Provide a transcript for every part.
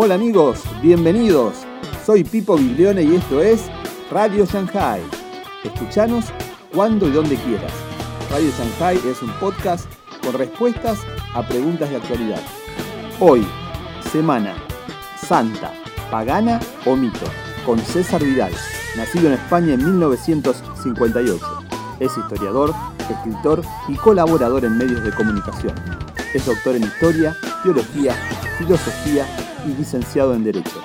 Hola amigos, bienvenidos. Soy Pipo Biglione y esto es Radio Shanghai. Escuchanos cuando y donde quieras. Radio Shanghai es un podcast con respuestas a preguntas de actualidad. Hoy, semana Santa, pagana o mito, con César Vidal, nacido en España en 1958. Es historiador, escritor y colaborador en medios de comunicación. Es doctor en historia, teología, filosofía licenciado en Derecho.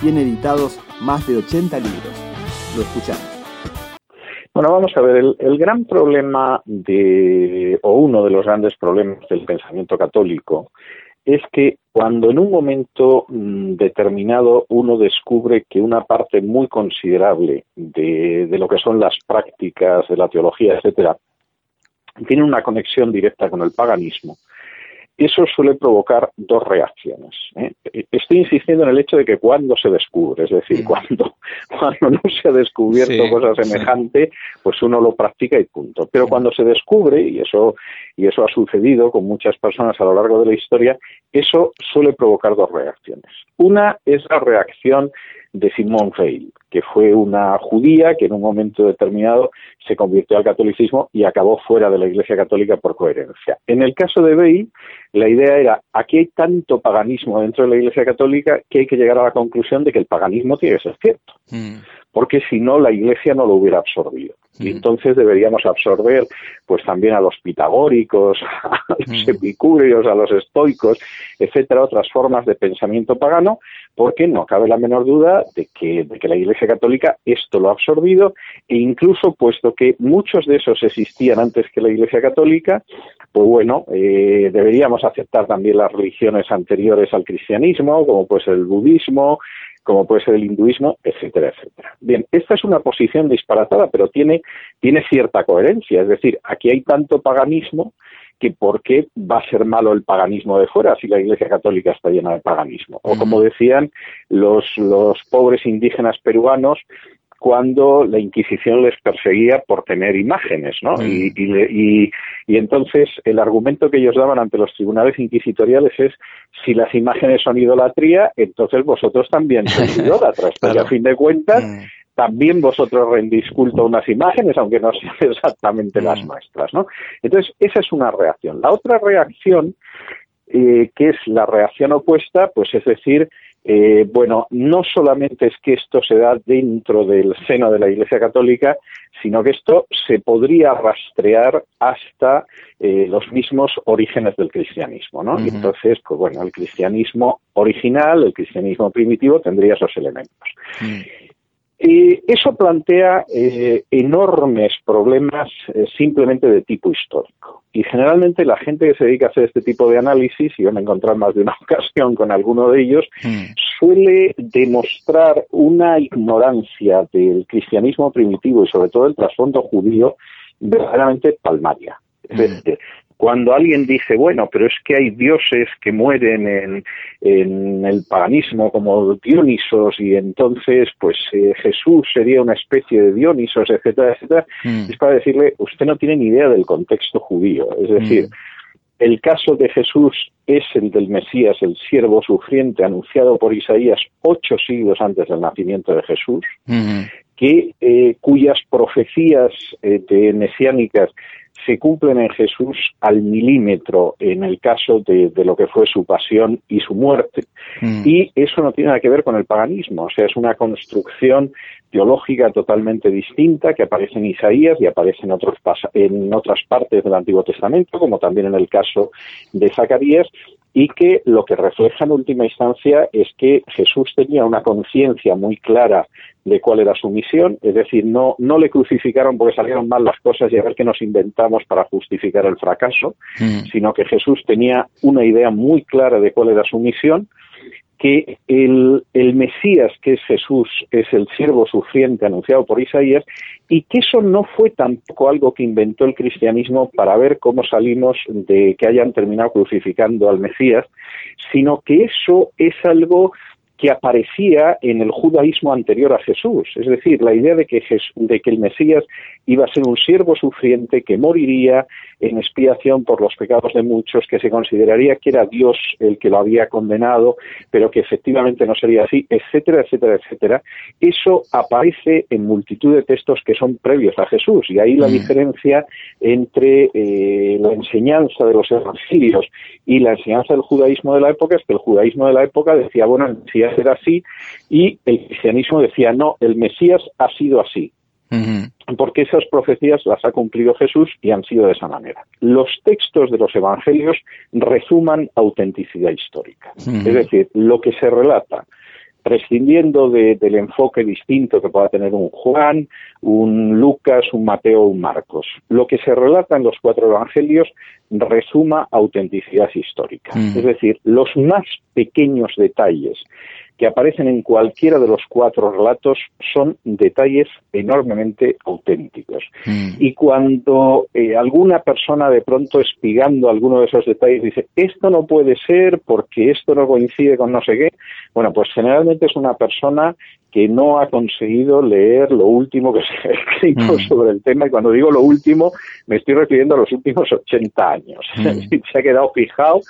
Tiene editados más de 80 libros. Lo escuchamos. Bueno, vamos a ver, el, el, gran problema de, o uno de los grandes problemas del pensamiento católico es que cuando en un momento mm, determinado uno descubre que una parte muy considerable de, de lo que son las prácticas de la teología, etcétera, tiene una conexión directa con el paganismo, eso suele provocar dos reacciones. ¿eh? Estoy insistiendo en el hecho de que cuando se descubre, es decir, cuando, cuando no se ha descubierto sí, cosa semejante, sí. pues uno lo practica y punto. Pero cuando se descubre, y eso, y eso ha sucedido con muchas personas a lo largo de la historia, eso suele provocar dos reacciones. Una es la reacción de Simone Weil, que fue una judía que en un momento determinado se convirtió al catolicismo y acabó fuera de la Iglesia Católica por coherencia. En el caso de Weil, la idea era, aquí hay tanto paganismo dentro de la Iglesia Católica que hay que llegar a la conclusión de que el paganismo tiene que ser cierto. Mm porque si no la Iglesia no lo hubiera absorbido. Y entonces deberíamos absorber pues también a los pitagóricos, a los epicúreos, a los estoicos, etcétera, otras formas de pensamiento pagano, porque no cabe la menor duda de que, de que la Iglesia Católica esto lo ha absorbido e incluso puesto que muchos de esos existían antes que la Iglesia Católica, pues bueno, eh, deberíamos aceptar también las religiones anteriores al cristianismo, como pues el budismo, como puede ser el hinduismo, etcétera, etcétera. Bien, esta es una posición disparatada, pero tiene, tiene cierta coherencia. Es decir, aquí hay tanto paganismo que por qué va a ser malo el paganismo de fuera si la Iglesia Católica está llena de paganismo. O como decían los, los pobres indígenas peruanos, cuando la Inquisición les perseguía por tener imágenes, ¿no? Mm. Y, y, y, y, entonces el argumento que ellos daban ante los tribunales inquisitoriales es si las imágenes son idolatría, entonces vosotros también sois idólatras, porque a fin de cuentas mm. también vosotros rendís culto a unas imágenes, aunque no sean exactamente mm. las nuestras, ¿no? Entonces esa es una reacción. La otra reacción, eh, que es la reacción opuesta, pues es decir, eh, bueno, no solamente es que esto se da dentro del seno de la Iglesia Católica, sino que esto se podría rastrear hasta eh, los mismos orígenes del cristianismo, ¿no? Uh -huh. Y entonces, pues bueno, el cristianismo original, el cristianismo primitivo tendría esos elementos. Uh -huh. Eh, eso plantea eh, enormes problemas eh, simplemente de tipo histórico. Y generalmente la gente que se dedica a hacer este tipo de análisis, y yo me he encontrado más de una ocasión con alguno de ellos, mm. suele demostrar una ignorancia del cristianismo primitivo y sobre todo el trasfondo judío verdaderamente palmaria. Es decir, cuando alguien dice, bueno, pero es que hay dioses que mueren en, en el paganismo como Dionisos y entonces pues eh, Jesús sería una especie de Dionisos, etcétera, etcétera, mm. es para decirle, usted no tiene ni idea del contexto judío. Es decir, mm. el caso de Jesús es el del Mesías, el siervo sufriente anunciado por Isaías ocho siglos antes del nacimiento de Jesús, mm -hmm. que, eh, cuyas profecías eh, de mesiánicas se cumplen en Jesús al milímetro en el caso de, de lo que fue su pasión y su muerte. Mm. Y eso no tiene nada que ver con el paganismo, o sea, es una construcción teológica totalmente distinta que aparece en Isaías y aparece en, otros en otras partes del Antiguo Testamento, como también en el caso de Zacarías, y que lo que refleja en última instancia es que Jesús tenía una conciencia muy clara de cuál era su misión, es decir, no, no le crucificaron porque salieron mal las cosas y a ver qué nos inventamos para justificar el fracaso, mm. sino que Jesús tenía una idea muy clara de cuál era su misión, que el, el, Mesías, que es Jesús, es el siervo sufriente anunciado por Isaías, y que eso no fue tampoco algo que inventó el cristianismo para ver cómo salimos de que hayan terminado crucificando al Mesías, sino que eso es algo que aparecía en el judaísmo anterior a Jesús. Es decir, la idea de que, de que el Mesías iba a ser un siervo sufriente que moriría en expiación por los pecados de muchos, que se consideraría que era Dios el que lo había condenado, pero que efectivamente no sería así, etcétera, etcétera, etcétera. Eso aparece en multitud de textos que son previos a Jesús, y ahí la mm. diferencia entre eh, la enseñanza de los evangelios y la enseñanza del judaísmo de la época es que el judaísmo de la época decía, bueno, el Mesías era así, y el cristianismo decía, no, el Mesías ha sido así porque esas profecías las ha cumplido Jesús y han sido de esa manera. Los textos de los evangelios resuman autenticidad histórica, es decir, lo que se relata, prescindiendo del enfoque distinto que pueda tener un Juan, un Lucas, un Mateo o un Marcos. Lo que se relata en los cuatro evangelios resuma autenticidad histórica, es decir, los más pequeños detalles que aparecen en cualquiera de los cuatro relatos son detalles enormemente auténticos. Mm. Y cuando eh, alguna persona de pronto espigando alguno de esos detalles dice, esto no puede ser porque esto no coincide con no sé qué, bueno, pues generalmente es una persona que no ha conseguido leer lo último que se ha escrito mm. sobre el tema, y cuando digo lo último, me estoy refiriendo a los últimos 80 años. Mm. se ha quedado fijado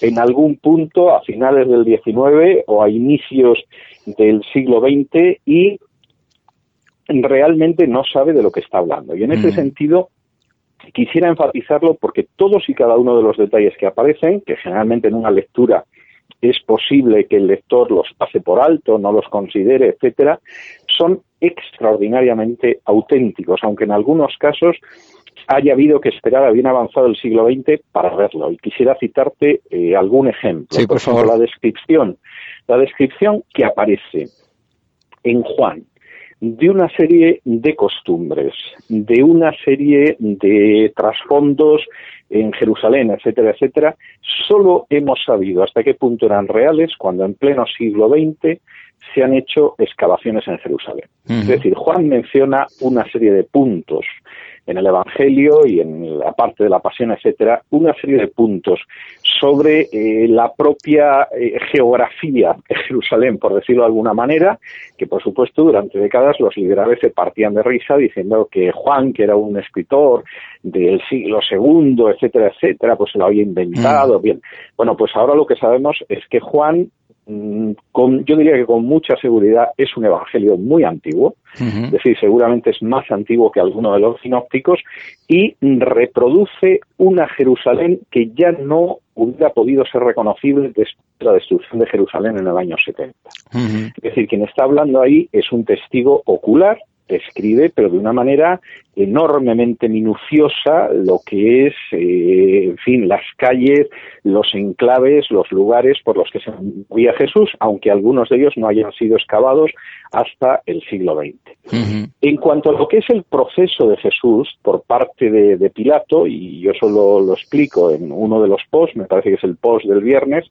en algún punto a finales del 19 o a del siglo XX y realmente no sabe de lo que está hablando. Y en ese mm. sentido, quisiera enfatizarlo porque todos y cada uno de los detalles que aparecen, que generalmente en una lectura es posible que el lector los pase por alto, no los considere, etcétera, son extraordinariamente auténticos, aunque en algunos casos haya habido que esperar a bien avanzado el siglo XX para verlo. Y quisiera citarte eh, algún ejemplo. Sí, por, favor. La descripción, la descripción que aparece en Juan de una serie de costumbres, de una serie de trasfondos en Jerusalén, etcétera, etcétera, solo hemos sabido hasta qué punto eran reales cuando en pleno siglo XX se han hecho excavaciones en Jerusalén. Es decir, Juan menciona una serie de puntos en el Evangelio y en la parte de la pasión, etcétera, una serie de puntos sobre eh, la propia eh, geografía de Jerusalén, por decirlo de alguna manera, que por supuesto durante décadas los liberales se partían de risa diciendo que Juan, que era un escritor del siglo II, etcétera, etcétera, pues se lo había inventado. Mm. Bien, bueno, pues ahora lo que sabemos es que Juan con, yo diría que con mucha seguridad es un evangelio muy antiguo, es decir, seguramente es más antiguo que alguno de los sinópticos y reproduce una Jerusalén que ya no hubiera podido ser reconocible después de la destrucción de Jerusalén en el año 70. Es decir, quien está hablando ahí es un testigo ocular describe, pero de una manera enormemente minuciosa, lo que es, eh, en fin, las calles, los enclaves, los lugares por los que se movía Jesús, aunque algunos de ellos no hayan sido excavados hasta el siglo XX. En cuanto a lo que es el proceso de Jesús por parte de, Pilato, y yo solo lo explico en uno de los posts, me parece que es el post del viernes,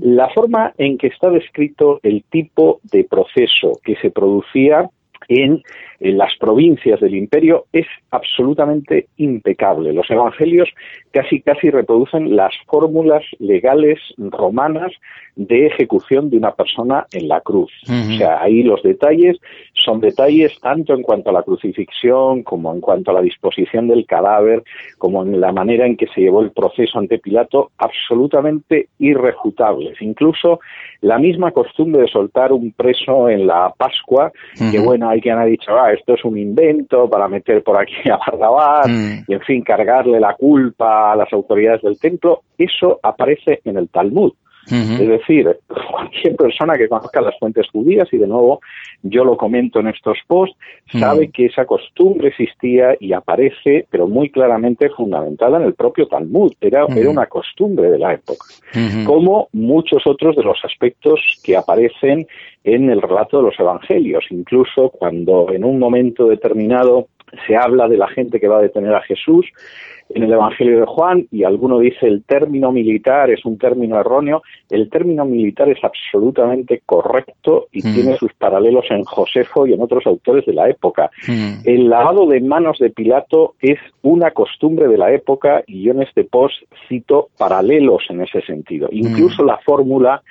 la forma en que está descrito el tipo de proceso que se producía en, las provincias del imperio es absolutamente impecable. Los evangelios casi casi reproducen las fórmulas legales romanas de ejecución de una persona en la cruz. O sea, ahí los detalles son detalles tanto en cuanto a la crucifixión como en cuanto a la disposición del cadáver, como en la manera en que se llevó el proceso ante Pilato, absolutamente irrefutables. Incluso la misma costumbre de soltar un preso en la Pascua, que bueno, hay quien ha dicho, ah, esto es un invento para meter por aquí a Barrabás mm. y en fin, cargarle la culpa a las autoridades del templo, eso aparece en el Talmud. Es decir, cualquier persona que conozca las fuentes judías, y de nuevo yo lo comento en estos posts, sabe que esa costumbre existía y aparece, pero muy claramente fundamentada en el propio Talmud. Era, era una costumbre de la época. Como muchos otros de los aspectos que aparecen en el relato de los evangelios. Incluso cuando en un momento determinado se habla de la gente que va a detener a Jesús, en el Evangelio de Juan y alguno dice el término militar es un término erróneo. El término militar es absolutamente correcto y mm. tiene sus paralelos en Josefo y en otros autores de la época. Mm. El lavado de manos de Pilato es una costumbre de la época y yo en este post cito paralelos en ese sentido. Incluso mm. la fórmula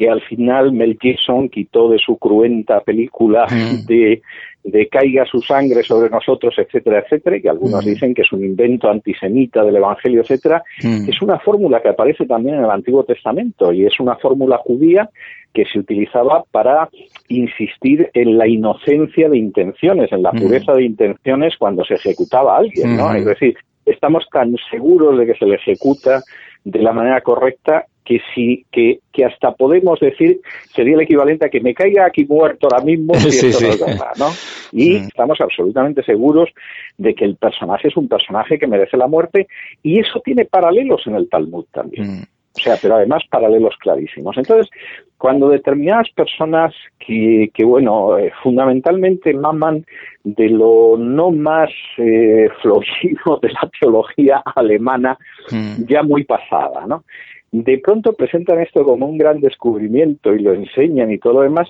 que al final Mel Gibson quitó de su cruenta película Mm. de, de caiga su sangre sobre nosotros, etcétera, etcétera, y que algunos Mm. dicen que es un invento antisemita del Evangelio, etcétera, Mm. es una fórmula que aparece también en el Antiguo Testamento y es una fórmula judía que se utilizaba para insistir en la inocencia de intenciones, en la Mm. pureza de intenciones cuando se ejecutaba a alguien, ¿no? Es decir, estamos tan seguros de que se le ejecuta de la manera correcta que sí que, que hasta podemos decir sería el equivalente a que me caiga aquí muerto ahora mismo si Sí, esto no sí. es verdad, ¿no? Y estamos absolutamente seguros de que el personaje es un personaje que merece la muerte y eso tiene paralelos en el Talmud también. Mm. O sea, pero además paralelos clarísimos. Entonces, cuando determinadas personas que, que bueno, eh, fundamentalmente maman de lo no más eh, florido de la teología alemana, Mm. ya muy pasada, ¿no? De pronto presentan esto como un gran descubrimiento y lo enseñan y todo lo demás.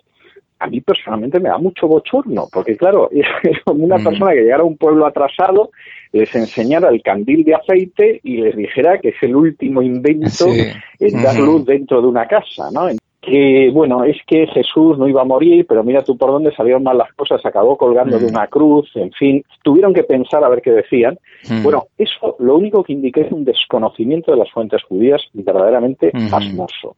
A mí personalmente me da mucho bochorno, porque claro, es como una Mm. persona que llegara a un pueblo atrasado, les enseñara el candil de aceite y les dijera que es el último invento Sí. en dar Ujú. luz dentro de una casa, ¿no? Que, bueno, es que Jesús no iba a morir, pero mira tú por dónde salieron mal las cosas, acabó colgando de Mm. una cruz, en fin, tuvieron que pensar a ver qué decían. Mm. Bueno, eso lo único que indica es un desconocimiento de las fuentes judías verdaderamente Ujú. pasmoso.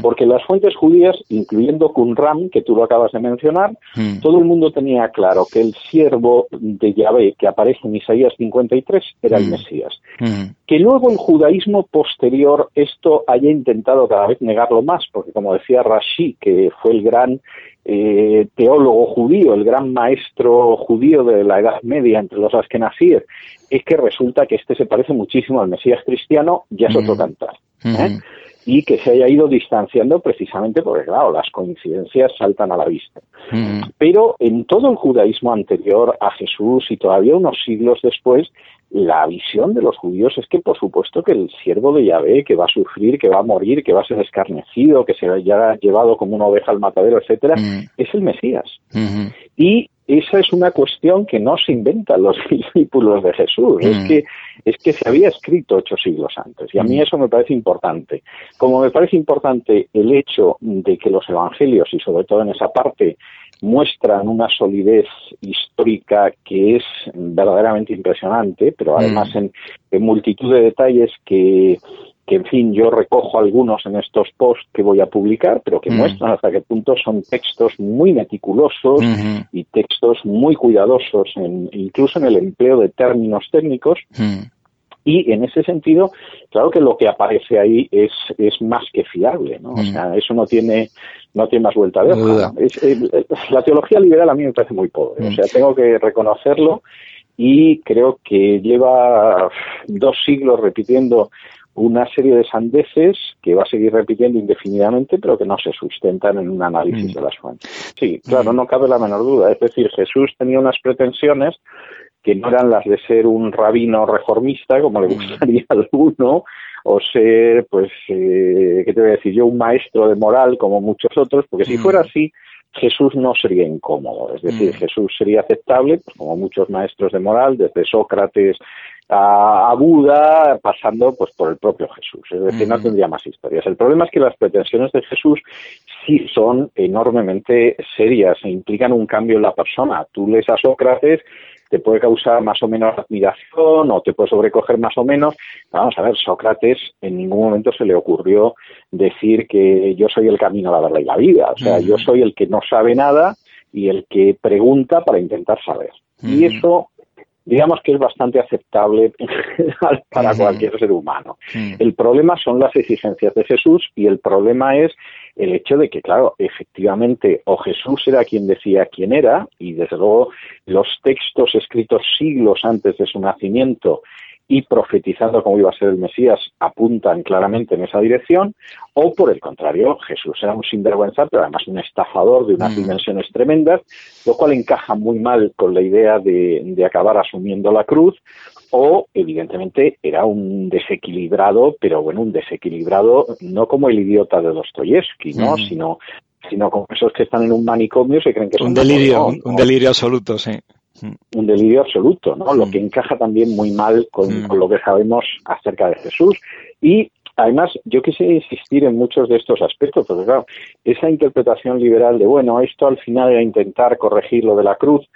Porque las fuentes judías, incluyendo Qumran, que tú lo acabas de mencionar, todo el mundo tenía claro que el siervo de Yahvé que aparece en Isaías 53 era el Mm. Mesías. Mm. Que luego el judaísmo posterior esto haya intentado cada vez negarlo más, porque como decía Rashi, que fue el gran eh, teólogo judío, el gran maestro judío de la Edad Media entre los Askenazíes, es que resulta que este se parece muchísimo al Mesías cristiano, ya es otro cantar. ¿eh? Y que se haya ido distanciando precisamente porque, claro, las coincidencias saltan a la vista. Ujú. Pero en todo el judaísmo anterior a Jesús y todavía unos siglos después, la visión de los judíos es que, por supuesto, que el siervo de Yahvé, que va a sufrir, que va a morir, que va a ser escarnecido, que se haya llevado como una oveja al matadero, etcétera, Mm. es el Mesías. Ujú. Y esa es una cuestión que no se inventan los discípulos de Jesús, Mm. es que es que se había escrito ocho siglos antes y a mí Mm. eso me parece importante. Como me parece importante el hecho de que los evangelios y sobre todo en esa parte muestran una solidez histórica que es verdaderamente impresionante, pero además Mm. en, en multitud de detalles que que en fin yo recojo algunos en estos posts que voy a publicar, pero que Mm. muestran hasta qué punto son textos muy meticulosos y textos muy cuidadosos, en- incluso en el empleo de términos técnicos. Mm. Y en ese sentido, claro que lo que aparece ahí es, es más que fiable, ¿no? O Mm. sea, eso no tiene, no tiene más vuelta de hoja. Es- el- la teología liberal a mí me parece muy pobre. O sea, tengo que reconocerlo y creo que lleva dos siglos repitiendo una serie de sandeces que va a seguir repitiendo indefinidamente, pero que no se sustentan en un análisis Mm. de las fuentes. Sí, claro, no cabe la menor duda. Es decir, Jesús tenía unas pretensiones que no eran las de ser un rabino reformista, como le Mm. gustaría a alguno, o ser, pues, eh, ¿qué te voy a decir yo? Un maestro de moral, como muchos otros, porque si Mm. fuera así, Jesús no sería incómodo. Es decir, Mm. Jesús sería aceptable, pues, como muchos maestros de moral, desde Sócrates a, a Buda, pasando pues por el propio Jesús. Es decir, no tendría más historias. El problema es que las pretensiones de Jesús sí son enormemente serias e implican un cambio en la persona. Tú lees a Sócrates te puede causar más o menos admiración o te puede sobrecoger más o menos. Vamos a ver, Sócrates en ningún momento se le ocurrió decir que yo soy el camino, la verdad y la vida. O sea, yo soy el que no sabe nada y el que pregunta para intentar saber. Y eso, digamos que es bastante aceptable para cualquier ser humano. El problema son las exigencias de Jesús y el problema es el hecho de que, claro, efectivamente, o Jesús era quien decía quién era, y desde luego los textos escritos siglos antes de su nacimiento y profetizando cómo iba a ser el Mesías apuntan claramente en esa dirección, o por el contrario, Jesús era un sinvergüenza, pero además un estafador de unas Mm. dimensiones tremendas, lo cual encaja muy mal con la idea de, de acabar asumiendo la cruz, o evidentemente era un desequilibrado, pero bueno, un desequilibrado no como el idiota de Dostoyevsky, ¿no? Mm. Sino, sino como esos que están en un manicomio y se creen que son Un delirio, un, un delirio absoluto, sí. Un delirio absoluto, ¿no? Lo Mm. que encaja también muy mal con, Mm. con lo que sabemos acerca de Jesús. Y además, yo quisiera insistir en muchos de estos aspectos, porque claro, esa interpretación liberal de, bueno, esto al final era intentar corregir lo de la cruz,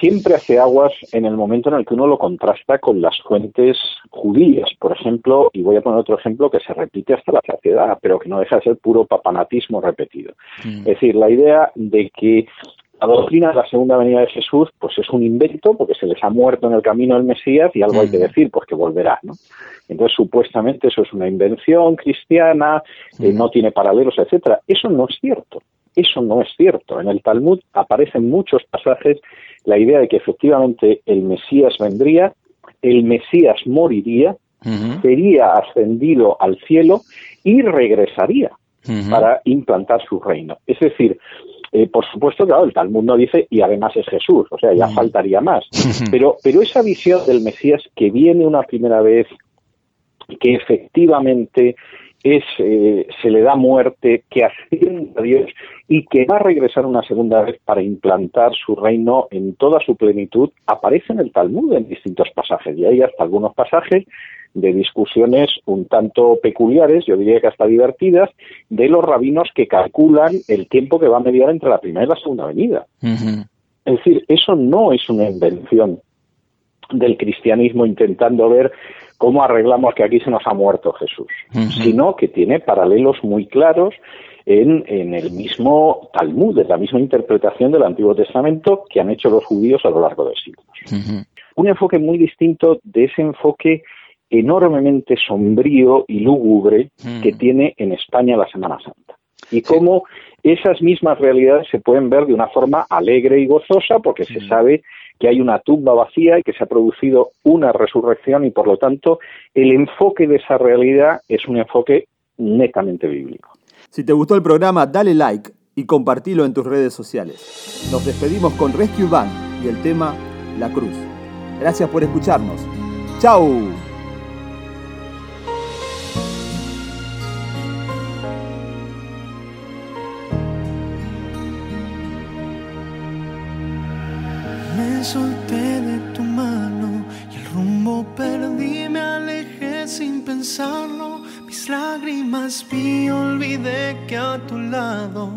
siempre hace aguas en el momento en el que uno lo contrasta con las fuentes judías, por ejemplo, y voy a poner otro ejemplo que se repite hasta la saciedad, pero que no deja de ser puro papanatismo repetido. Mm. Es decir, la idea de que la doctrina de la segunda venida de Jesús, pues es un invento, porque se les ha muerto en el camino el Mesías y algo hay que mm. decir, pues que volverá, ¿no? Entonces, supuestamente eso es una invención cristiana, mm. no tiene paralelos, etcétera. Eso no es cierto. Eso no es cierto. En el Talmud aparecen muchos pasajes la idea de que efectivamente el Mesías vendría, el Mesías moriría, sería ascendido al cielo y regresaría para implantar su reino. Es decir, eh, por supuesto, claro, el Talmud no dice y además es Jesús, o sea, ya faltaría más. Pero, pero esa visión del Mesías que viene una primera vez, que efectivamente es, eh, se le da muerte, que asciende a Dios y que va a regresar una segunda vez para implantar su reino en toda su plenitud, aparece en el Talmud en distintos pasajes. Y hay hasta algunos pasajes de discusiones un tanto peculiares, yo diría que hasta divertidas, de los rabinos que calculan el tiempo que va a mediar entre la primera y la segunda venida. Es decir, eso no es una invención del cristianismo intentando ver cómo arreglamos que aquí se nos ha muerto Jesús, sino que tiene paralelos muy claros en, en, el mismo Talmud, en la misma interpretación del Antiguo Testamento que han hecho los judíos a lo largo de siglos. Un enfoque muy distinto de ese enfoque enormemente sombrío y lúgubre que tiene en España la Semana Santa. Y cómo esas mismas realidades se pueden ver de una forma alegre y gozosa porque se sabe que hay una tumba vacía y que se ha producido una resurrección y por lo tanto el enfoque de esa realidad es un enfoque netamente bíblico. Si te gustó el programa, dale like y compartilo en tus redes sociales. Nos despedimos con Rescue Band y el tema La Cruz. Gracias por escucharnos. ¡Chao! Solté de tu mano y el rumbo perdí, me alejé sin pensarlo. Mis lágrimas vi, olvidé que a tu lado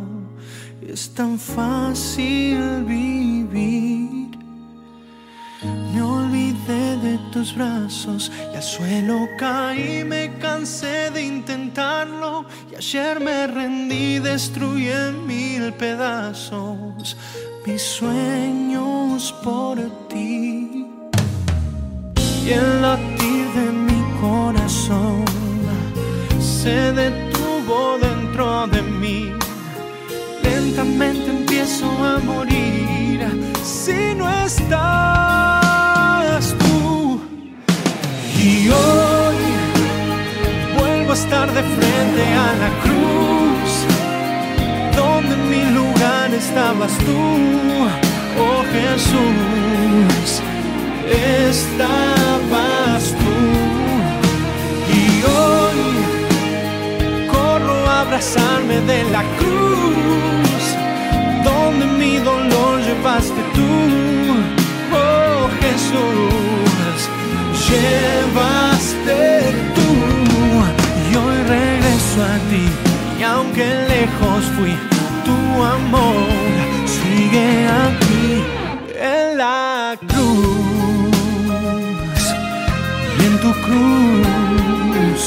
es tan fácil vivir. Me olvidé de tus brazos y al suelo caí, me cansé de intentarlo. Y ayer me rendí, destruí en mil pedazos mis por ti y el latir de mi corazón se detuvo dentro de mí. Lentamente empiezo a morir si no estás tú. Y hoy vuelvo a estar de frente a la cruz donde en mi lugar estabas tú, Jesús, estabas tú. Y hoy corro a abrazarme de la cruz, donde mi dolor llevaste tú, oh Jesús, llevaste tú. Y hoy regreso a ti y aunque lejos fui, tu amor sigue aquí en En cruz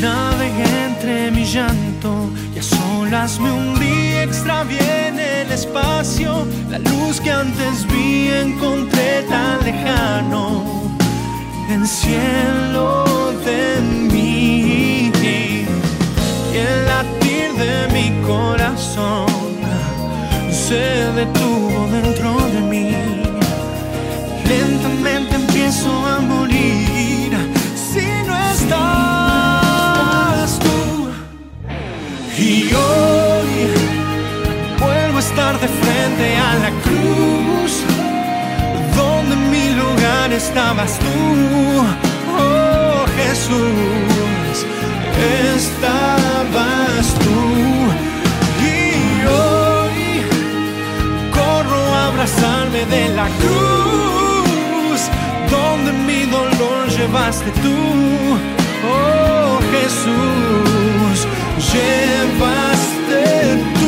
navegué entre mi llanto y a solas me hundí, extravié en el espacio la luz que antes vi, encontré tan lejano el cielo de mí y el latir de mi corazón se detuvo dentro de mí. Lentamente empiezo a morir si no estás tú. Y hoy vuelvo a estar de frente a la cruz estabas tú, oh Jesús, estabas tú. Y hoy corro a abrazarme de la cruz, donde donde mi dolor llevaste tú, oh Jesús, llevaste tú.